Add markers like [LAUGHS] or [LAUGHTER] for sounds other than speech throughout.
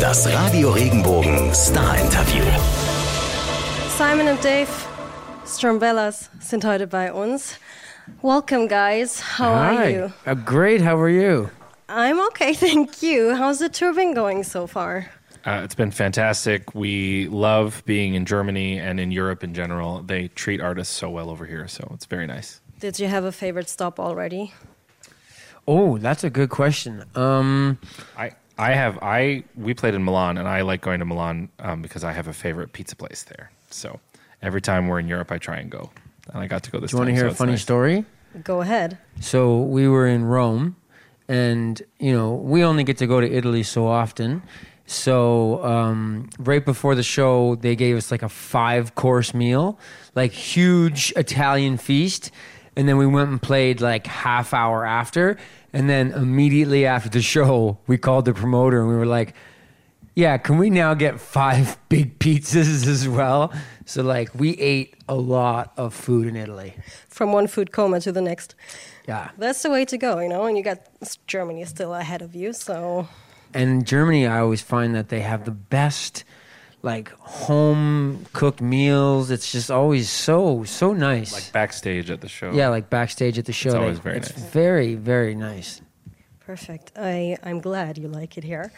Das Radio Regenbogen Star Interview. Simon und Dave Strumbellas sind heute bei uns. Welcome, guys. How are Hi. you? Uh, great. How are you? I'm okay, [LAUGHS] thank you. How's the tour been going so far? Uh, it's been fantastic. We love being in Germany and in Europe in general. They treat artists so well over here, so it's very nice. Did you have a favorite stop already? Oh, that's a good question. Um, I I have I we played in Milan, and I like going to Milan um, because I have a favorite pizza place there. So every time we're in Europe, I try and go, and I got to go this do you want to hear so a funny nice. story? Go ahead. So we were in Rome, and you know we only get to go to Italy so often. So um, right before the show, they gave us like a five course meal, like huge Italian feast, and then we went and played like half hour after, and then immediately after the show, we called the promoter and we were like. Yeah, can we now get five [LAUGHS] big pizzas as well? So like we ate a lot of food in Italy. From one food coma to the next. Yeah. That's the way to go, you know, and you got Germany still ahead of you, so And Germany, I always find that they have the best, like home cooked meals. It's just always so so nice. Like backstage at the show. yeah, like backstage at the show. It's always they- very it's nice. very very nice. perfect. I, I'm glad you like it here.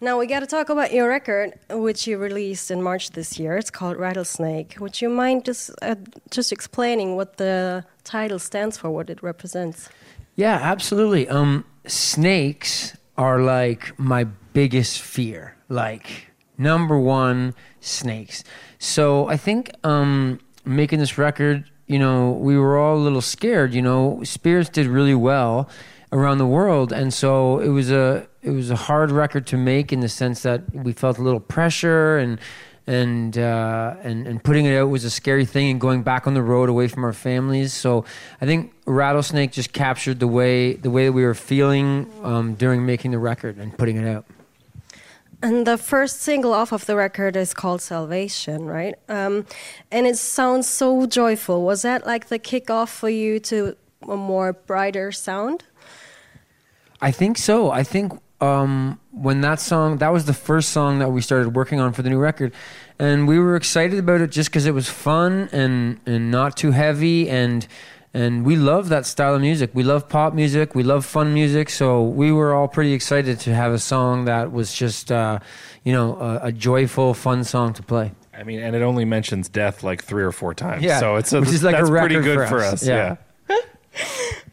Now we got to talk about your record, which you released in March this year. It's called Rattlesnake. Would you mind just uh, just explaining what the title stands for, what it represents? Yeah, absolutely. Um, snakes are like my biggest fear. Like number one, snakes. So I think um, making this record, you know, we were all a little scared. You know, Spirits did really well around the world, and so it was a it was a hard record to make in the sense that we felt a little pressure and and uh, and and putting it out was a scary thing, and going back on the road away from our families. So I think Rattlesnake just captured the way the way that we were feeling um, during making the record and putting it out. And the first single off of the record is called Salvation, right? Um, and it sounds so joyful. Was that like the kickoff for you to a more brighter sound? I think so. I think um, when that song, that was the first song that we started working on for the new record, and we were excited about it just because it was fun and and not too heavy, and and we love that style of music. We love pop music. We love fun music. So we were all pretty excited to have a song that was just, uh, you know, a, a joyful, fun song to play. I mean, and it only mentions death like three or four times. Yeah, so it's a, which is like a that's pretty good for for us. us. Yeah. yeah.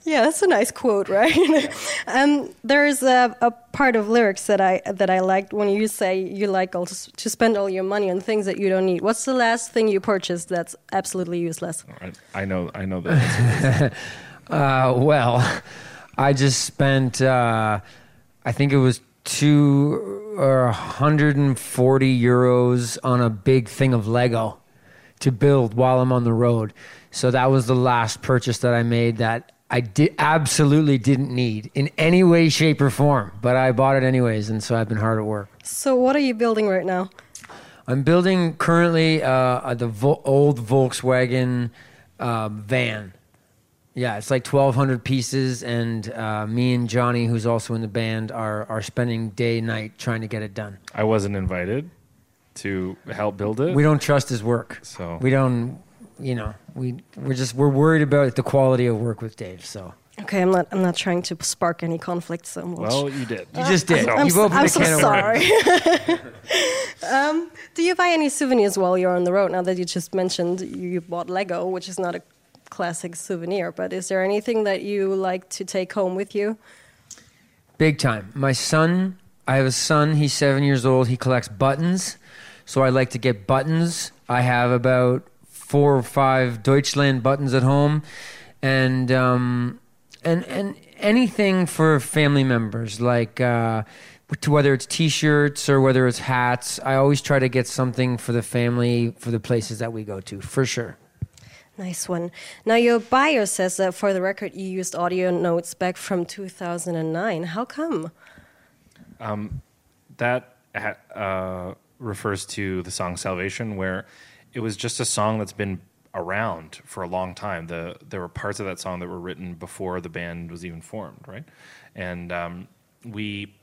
Yeah, that's a nice quote, right? [LAUGHS] um, there is a, a part of lyrics that I that I liked when you say you like all to, to spend all your money on things that you don't need. What's the last thing you purchased that's absolutely useless? I, I know. I know that. [LAUGHS] Uh, well, [LAUGHS] I just spent, uh, I think it was two or 140 euros on a big thing of Lego to build while I'm on the road. So that was the last purchase that I made that I did absolutely didn't need in any way, shape, or form, but I bought it anyways, and so I've been hard at work. So, what are you building right now? I'm building currently uh, the Vo- old Volkswagen uh, van. Yeah, it's like 1,200 pieces, and uh, me and Johnny, who's also in the band, are are spending day and night trying to get it done. I wasn't invited to help build it. We don't trust his work, So- we don't. You know, we we're just we're worried about the quality of work with Dave. So Okay, I'm not. I'm not trying to spark any conflict so much. well, you did. you just did. I'm, You've so, opened I'm so can of worms. sorry. [LAUGHS] um, do you buy any souvenirs while you're on the road? Now that you just mentioned you bought Lego, which is not a classic souvenir, but is there anything that you like to take home with you? Big time. My son, I have a son, he's seven years old. He collects buttons. So I like to get buttons. I have about four or five Deutschland buttons at home. And, um, and, and anything for family members, like uh, to whether it's t shirts or whether it's hats. I always try to get something for the family for the places that we go to, for sure. Nice one. Now, your bio says that for the record, you used audio notes back from 2009. How come? that uh, refers to the song Salvation, where it was just a song that's been around for a long time. The there were parts of that song that were written before the band was even formed, right? And um, we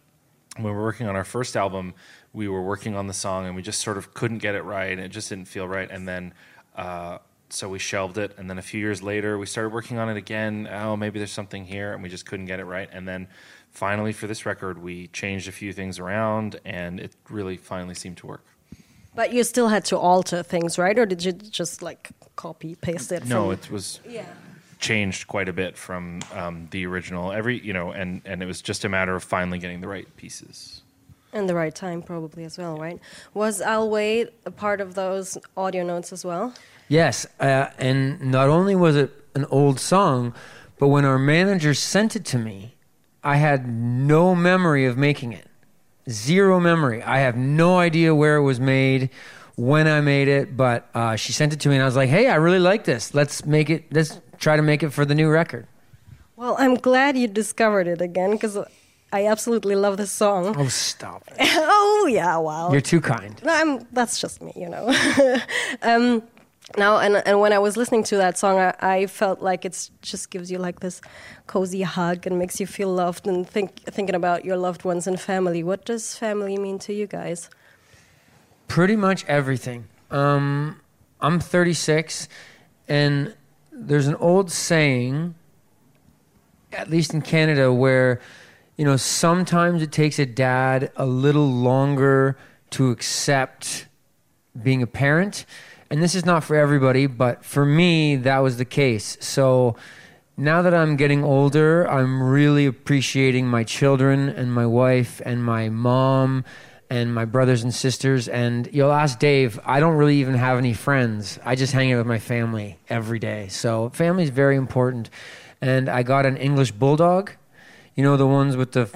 when we were working on our first album, we were working on the song and we just sort of couldn't get it right, and it just didn't feel right. And then, uh, so we shelved it. And then a few years later, we started working on it again. Oh, maybe there's something here, and we just couldn't get it right. And then, finally, for this record, we changed a few things around, and it really finally seemed to work. But you still had to alter things, right? Or did you just like copy paste it? No, from- it was yeah. changed quite a bit from um, the original. Every you know, and and it was just a matter of finally getting the right pieces. And the right time, probably as well, right? Was I'll Wait a part of those audio notes as well? Yes, uh, and not only was it an old song, but when our manager sent it to me, I had no memory of making it. Zero memory. I have no idea where it was made, when I made it, but uh, she sent it to me, and I was like, "Hey, I really like this. Let's make it. Let's try to make it for the new record." Well, I'm glad you discovered it again because I absolutely love this song. Oh, stop! it. [LAUGHS] oh yeah, wow. You're too kind. No, I'm, that's just me, you know. [LAUGHS] um, now, and, and when I was listening to that song, I, I felt like it just gives you like this cozy hug and makes you feel loved and think thinking about your loved ones and family. What does family mean to you guys? Pretty much everything. Um, I'm 36, and there's an old saying, at least in Canada, where you know sometimes it takes a dad a little longer to accept being a parent, and this is not for everybody, but for me that was the case. So now that I'm getting older, I'm really appreciating my children and my wife and my mom and my brothers and sisters. And you'll ask Dave, I don't really even have any friends. I just hang out with my family every day. So family is very important. And I got an English bulldog, you know, the ones with the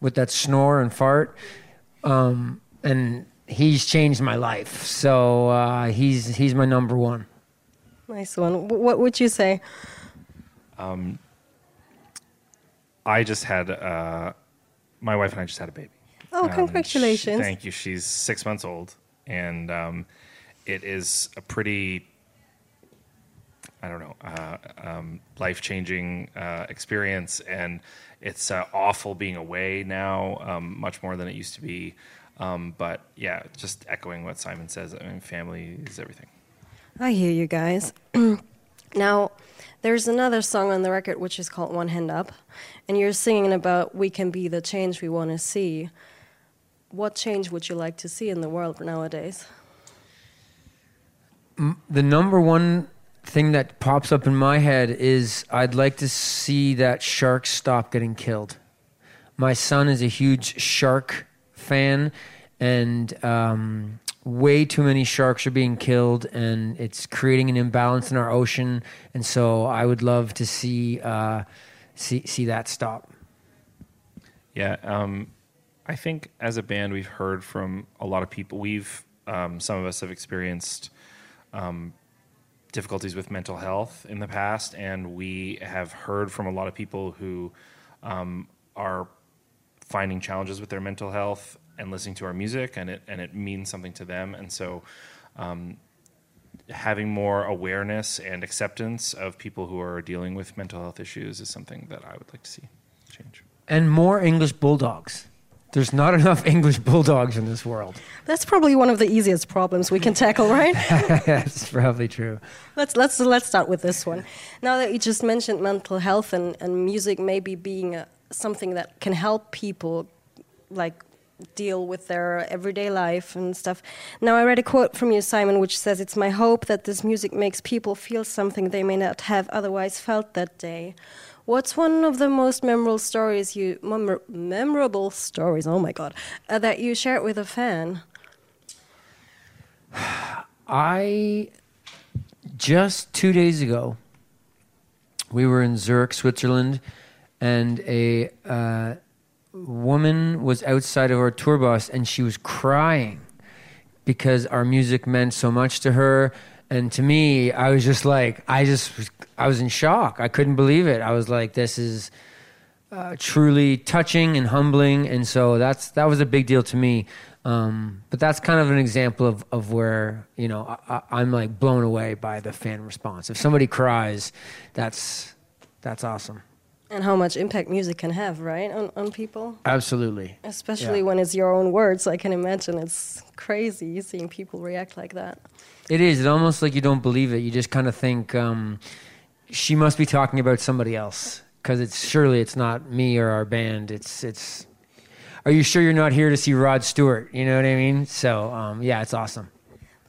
with that snore and fart. Um, and he's changed my life. So uh, he's he's my number one. Nice one. What would you say? I just had uh, my wife and I just had a baby. Oh, Um, congratulations. she- thank you. She's six months old, and um, it is a pretty, I don't know, uh, um, life changing uh, experience. And it's uh, awful being away now, um, much more than it used to be. Um, but yeah, just echoing what Simon says, I mean, family is everything. I hear you guys. [CLEARS THROAT] now, there's another song on the record which is called One Hand Up, and you're singing about we can be the change we want to see. What change would you like to see in the world nowadays? the number one thing that pops up in my head is I'd like to see that sharks stop getting killed. My son is a huge shark fan, and um, way too many sharks are being killed, and it's creating an imbalance in our ocean. And so I would love to see uh, see see that stop. Yeah, um, I think as a band, we've heard from a lot of people. We've um, some of us have experienced um, difficulties with mental health in the past, and we have heard from a lot of people who um, are finding challenges with their mental health and listening to our music, and it and it means something to them. And so, um, having more awareness and acceptance of people who are dealing with mental health issues is something that I would like to see change. And more English bulldogs. There's not [LAUGHS] enough English bulldogs in this world. That's probably one of the easiest problems we can tackle, right? [LAUGHS] That's probably true. let's let's let's start with this one. Now that you just mentioned mental health and, and music maybe being a, something that can help people like deal with their everyday life and stuff. Now I read a quote from you, Simon, which says, "It's my hope that this music makes people feel something they may not have otherwise felt that day." What's one of the most memorable stories you memor- memorable stories? Oh my god, uh, that you shared with a fan? I just two days ago, we were in Zurich, Switzerland, and a uh, woman was outside of our tour bus and she was crying because our music meant so much to her. And to me, I was just like, I just, was, I was in shock. I couldn't believe it. I was like, this is uh, truly touching and humbling, and so that's that was a big deal to me. Um, but that's kind of an example of, of where you know I, I'm like blown away by the fan response. If somebody cries, that's that's awesome. And how much impact music can have, right, on, on people? Absolutely. Especially Yeah. when it's your own words. I can imagine it's crazy seeing people react like that. It is. It's almost like you don't believe it. You just kind of think um, she must be talking about somebody else because it's surely it's not me or our band. It's it's. Are you sure you're not here to see Rod Stewart? You know what I mean? So um, yeah, it's awesome.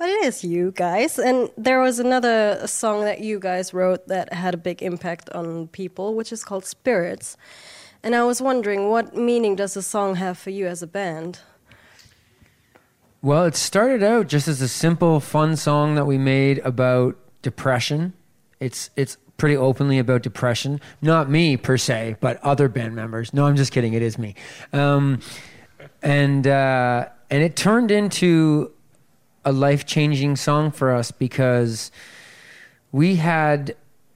But it is you guys. And there was another song that you guys wrote that had a big impact on people, which is called Spirits. And I was wondering, what meaning does the song have for you as a band? Well, it started out just as a simple, fun song that we made about depression. It's it's pretty openly about depression. Not me per se, but other band members. No, I'm just kidding. It is me. Um, and uh, and it turned into a life changing song for us because we had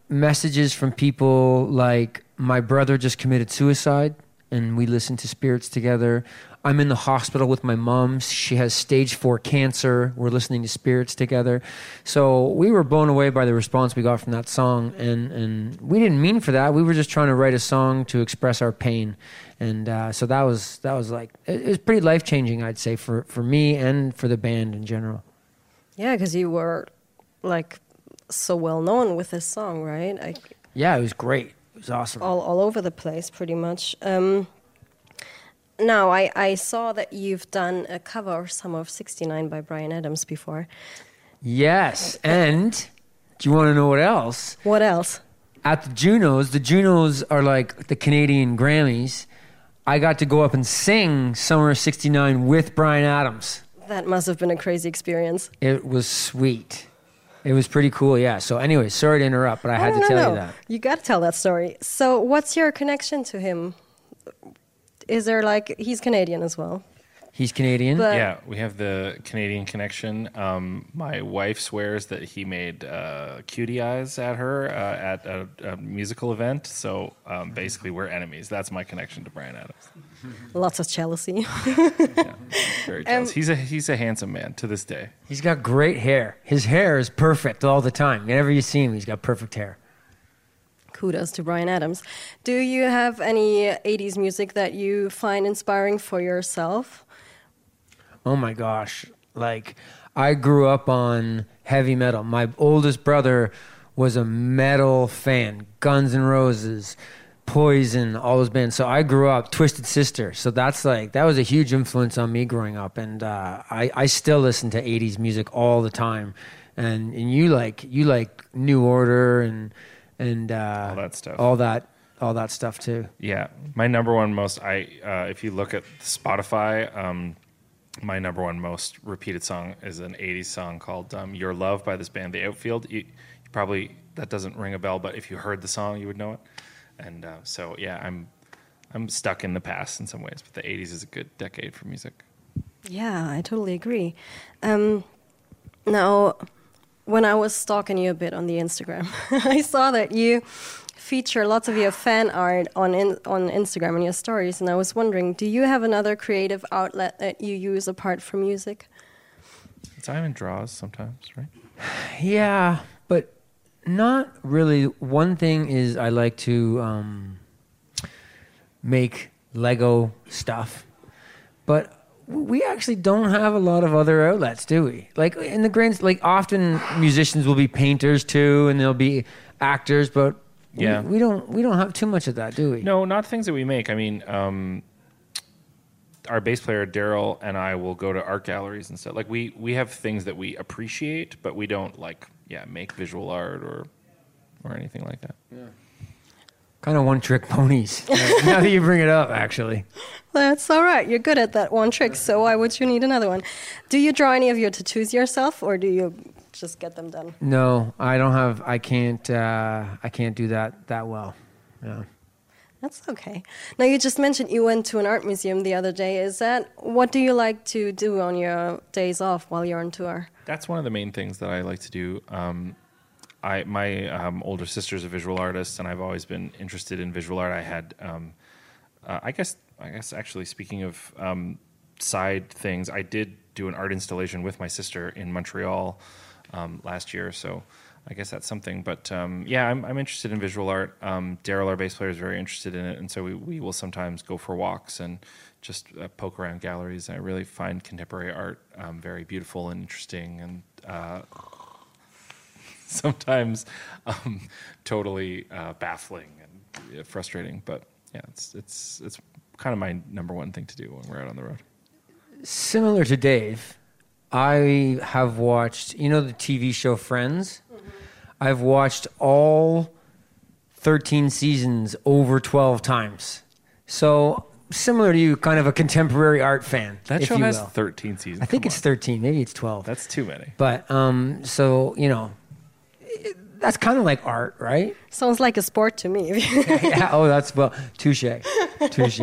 messages from people like my brother just committed suicide and we listened to spirits together i'm in the hospital with my mom. She has stage 4 cancer. We're listening to spirits together. So we were blown away by the response we got from that song and and we didn't mean for that. We were just trying to write a song to express our pain. And uh, so that was that was like it, it was pretty life changing i'd say for for me and for the band in general. Yeah, because you were like so well known with this song, right? I, yeah it was great. It was awesome. All, all over the place, pretty much. Um, now, I, I saw that you've done a cover of Summer of 69 by Bryan Adams before. Yes, and do you want to know what else? What else? At the Junos, the Junos are like the Canadian Grammys. I got to go up and sing Summer of '69 with Bryan Adams. That must have been a crazy experience. It was sweet. It was pretty cool, yeah. So, anyway, sorry to interrupt, but I oh, had no, to no, tell no. you that. You got to tell that story. So, what's your connection to him? Is there like he's Canadian as well? He's Canadian. But- yeah, we have the Canadian connection. Um, my wife swears that he made uh, cutie eyes at her uh, at a, a musical event. So um, basically, we're enemies. That's my connection to Bryan Adams. Lots of jealousy. Yeah, [LAUGHS] very jealous. Um, he's a he's a handsome man to this day. he's got great hair. His hair is perfect all the time. Whenever you see him, he's got perfect hair. Kudos to Bryan Adams. Do you have any 80s music that you find inspiring for yourself? Oh my gosh. Like, I grew up on heavy metal. My oldest brother was a metal fan Guns N' Roses, Poison, all those bands. So I grew up, Twisted Sister. So that's like, that was a huge influence on me growing up. And uh, I, I still listen to 80s music all the time. And, and you like, you like New Order and, and uh, All that stuff. All that, all that stuff too. Yeah, my number one most I uh, if you look at Spotify, um, my number one most repeated song is an '80s song called um, "Your Love" by this band, The Outfield. You, you probably that doesn't ring a bell, but if you heard the song, you would know it. And uh, so, yeah, I'm I'm stuck in the past in some ways, but the '80s is a good decade for music. Yeah, I totally agree. Um, now, when I was stalking you a bit on the Instagram, [LAUGHS] I saw that you feature lots of your fan art on in, on Instagram and your stories, and I was wondering, do you have another creative outlet that you use apart from music? Simon draws sometimes, right? [SIGHS] Yeah, but not really. One thing is I like to um, make Lego stuff, but we actually don't have a lot of other outlets, do we? Like in the grand, like often musicians will be painters too, and they'll be actors, but Yeah. we, don't we don't have too much of that, do we? No, not things that we make. I mean, um, our bass player Daryl and I will go to art galleries and stuff. Like we we have things that we appreciate, but we don't like yeah make visual art or or anything like that. Kind of one trick ponies. [LAUGHS] now that you bring it up, actually. That's all right. You're good at that one trick, so why would you need another one? Do you draw any of your tattoos yourself, or do you just get them done? No, I don't have. I can't. Uh, I can't do that that well. Yeah. That's okay. Now you just mentioned you went to an art museum the other day. Is that what do you like to do on your days off while you're on tour? That's one of the main things that I like to do. Um, I my um, older sister's a visual artist, and I've always been interested in visual art. I had, um, uh, I guess, I guess actually speaking of um, side things, I did do an art installation with my sister in Montreal um, last year. So I guess that's something. But um, yeah, I'm, I'm interested in visual art. Um, Daryl, our bass player, is very interested in it, and so we, we will sometimes go for walks and just uh, poke around galleries. I really find contemporary art very beautiful and interesting, and uh, [LAUGHS] sometimes um, totally uh, baffling and uh, frustrating. But yeah, it's it's it's kind of my number one thing to do when we're out on the road. Similar to Dave, I have watched, you know, the TV show Friends? I've watched all 13 seasons over 12 times. So, similar to you, kind of a contemporary art fan. That if show you has will. 13 seasons. I think Come it's on. 13, maybe it's 12. That's too many. But, um, so, you know, it- that's kind of like art, right? Sounds like a sport to me. [LAUGHS] yeah. Oh, that's, well, touche. Touche.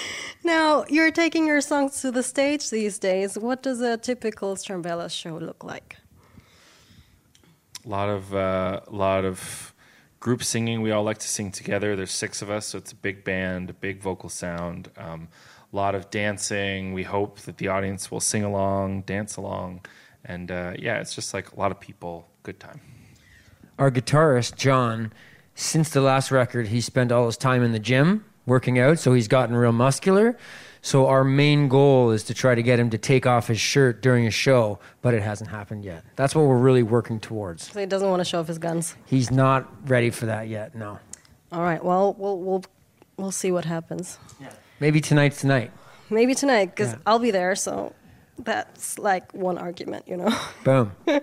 [LAUGHS] now, you're taking your songs to the stage these days. What does a typical Strumbella show look like? A lot of uh, lot of group singing. We all like to sing together. There's six of us, so it's a big band, a big vocal sound. Um, a lot of dancing. We hope that the audience will sing along, dance along, and uh, yeah, it's just like a lot of people. Good time. Our guitarist John, since the last record, he spent all his time in the gym working out, so he's gotten real muscular. So our main goal is to try to get him to take off his shirt during a show, but it hasn't happened yet. That's what we're really working towards. So he doesn't want to show off his guns. He's not ready for that yet. No. All right. Well, we'll we'll we'll see what happens. Yeah. Maybe tonight's tonight. Maybe tonight, because Yeah. I'll be there. So that's like one argument, you know. Boom. [LAUGHS]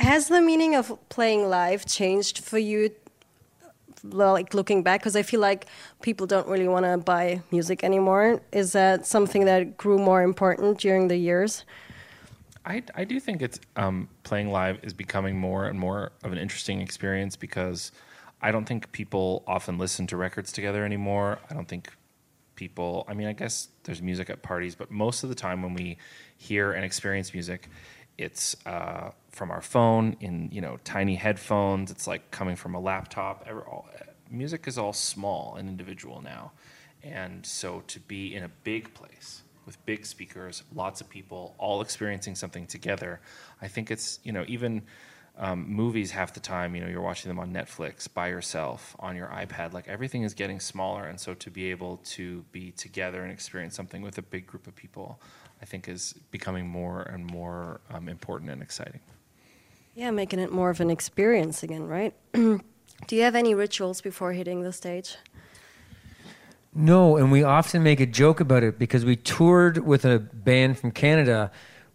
Has the meaning of playing live changed for you? Like looking back, because I feel like people don't really want to buy music anymore. Is that something that grew more important during the years? I, I do think it's um, playing live is becoming more and more of an interesting experience because I don't think people often listen to records together anymore. I don't think people, I mean, I guess there's music at parties, but most of the time when we hear and experience music, it's uh, from our phone in you know tiny headphones. It's like coming from a laptop. Ever, all, music is all small and individual now, and so to be in a big place with big speakers, lots of people all experiencing something together. I think it's you know even um, movies half the time you know you're watching them on Netflix by yourself on your iPad. Like everything is getting smaller, and so to be able to be together and experience something with a big group of people, I think is becoming more and more um, important and exciting. Yeah, making it more of an experience again, right? [CLEARS THROAT] Do you have any rituals before hitting the stage? No, and we often make a joke about it because we toured with a band from Canada.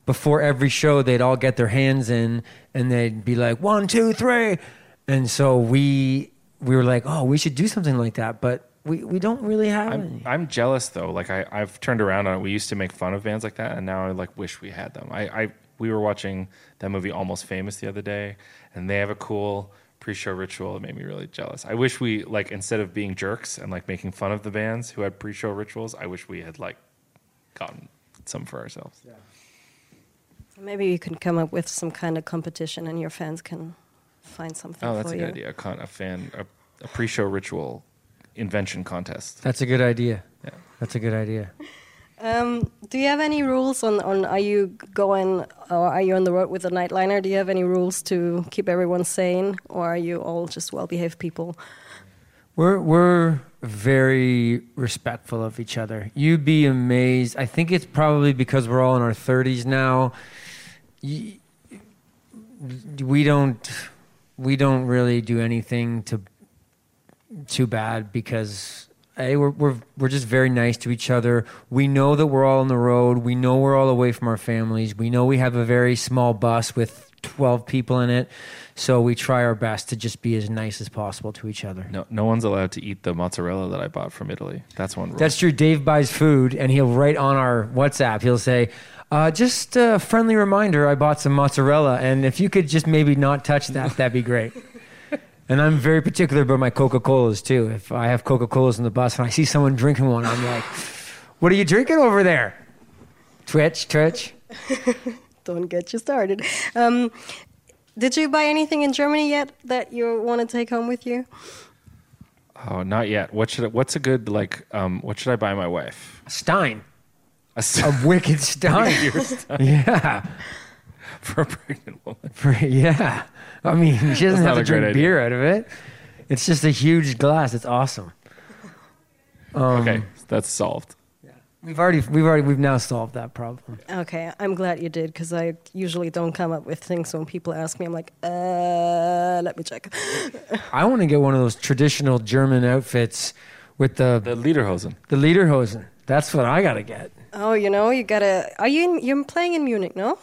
Before every show, they'd all get their hands in and they'd be like, one, two, three. And so we we were like, oh, we should do something like that. But we, we don't really have I'm, any. I'm jealous though. Like I, I've turned around on it. We used to make fun of bands like that, and now I like wish we had them. I, I we were watching that movie Almost Famous the other day, and they have a cool pre-show ritual. It made me really jealous. I wish we like instead of being jerks and like making fun of the bands who had pre-show rituals, I wish we had like gotten some for ourselves. Yeah. Maybe you can come up with some kind of competition and your fans can find something Oh, that's for a you. good idea. A, con- a fan, a, a pre-show ritual invention contest. That's a good idea. Yeah. That's a good idea. Um, do you have any rules on, on are you going or are you on the road with a nightliner? Do you have any rules to keep everyone sane or are you all just well behaved people? We're we're very respectful of each other. You'd be amazed. I think it's probably because we're all in our thirties now. We don't we don't really do anything to too bad because hey, we're we're we're just very nice to each other. We know that we're all on the road. We know we're all away from our families. We know we have a very small bus with twelve people in it. So we try our best to just be as nice as possible to each other. No, no one's allowed to eat the mozzarella that I bought from Italy. That's one rule. That's true. Dave buys food, and he'll write on our WhatsApp. He'll say, uh, "Just a friendly reminder: I bought some mozzarella, and if you could just maybe not touch that, that'd be great." [LAUGHS] and I'm very particular about my Coca Colas too. If I have Coca Colas on the bus and I see someone drinking one, I'm like, "What are you drinking over there?" Twitch, Twitch. [LAUGHS] Don't get you started. Um, did you buy anything in Germany yet that you want to take home with you? Oh, not yet. What should I, what's a good like? Um, what should I buy my wife? A Stein, A wicked Stein. [LAUGHS] [LAUGHS] yeah. [LAUGHS] for a pregnant woman. For, yeah. I mean, she doesn't That's have to a drink idea. beer out of it. It's just a huge glass. It's awesome. Um, okay, that's solved. Yeah. We've already, we've already, we've now solved that problem. Okay, I'm glad you did because I usually don't come up with things when people ask me. I'm like, uh, let me check. I want to get one of those traditional German outfits with the The Lederhosen. the lederhosen. That's what I gotta get. Oh, you know, you gotta. Are you in, you're playing in Munich? No,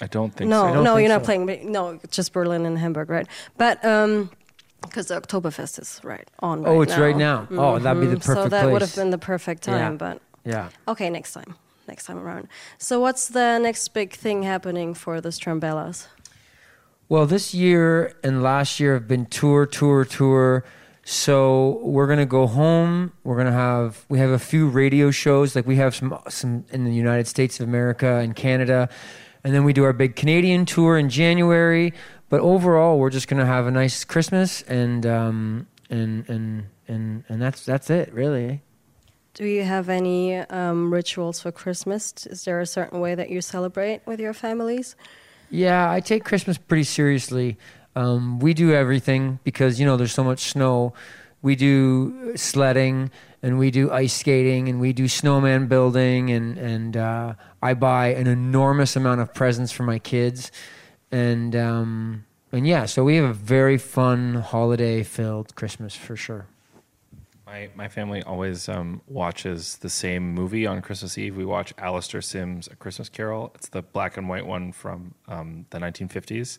I don't think no, so. don't no, think you're not so. playing. But no, just Berlin and Hamburg, right? But um, because the Oktoberfest is right on. Oh, right it's right now. Oh, that'd be the Mhm. So perfect that would have been the perfect Yeah. time, but Yeah. okay, next time, next time around. So, what's the next big thing happening for the Strumbellas? Well, this year and last year have been tour, tour, tour. So we're gonna go home. We're gonna have we have a few radio shows. Like we have some some in the United States of America and Canada, and then we do our big Canadian tour in January. But overall, we're just gonna have a nice Christmas and um and and and and that's that's it really. Do you have any um, rituals for Christmas? Is there a certain way that you celebrate with your families? Yeah, I take Christmas pretty seriously. Um, we do everything because you know there's so much snow. We do sledding and we do ice skating and we do snowman building and and uh, I buy an enormous amount of presents for my kids and um, and yeah, so we have a very fun holiday filled Christmas for sure. My my family always um, watches the same movie on Christmas Eve. We watch Alastair Sim's A Christmas Carol. It's the black and white one from um, the 1950s,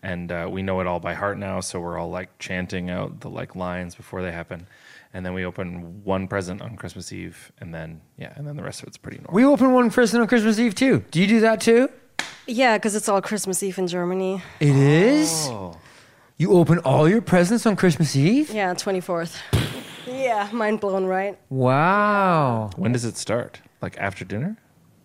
and uh, we know it all by heart now. So we're all like chanting out the like lines before they happen, and then we open one present on Christmas Eve, and then yeah, and then the rest of it's pretty normal. We open one present on Christmas Eve too. Do you do that too? Yeah, because it's all Christmas Eve in Germany. It is. You open all your presents on Christmas Eve? Yeah, 24th. Yeah, [LAUGHS] mind blown, right? Wow. when does it start? Like after dinner?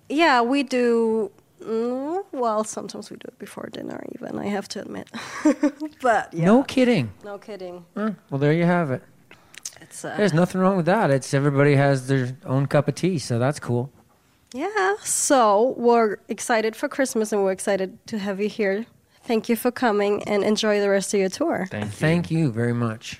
Yeah, we do. Mm, well, sometimes we do it before dinner, even, I have to admit. [LAUGHS] but yeah. No kidding. No kidding. Huh, well, there you have it. It's uh, There's nothing wrong with that. It's everybody has their own cup of tea, so that's cool. Yeah, so we're excited for Christmas and we're excited to have you here. Thank you for coming and enjoy the rest of your tour. Thank you. Thank you very much.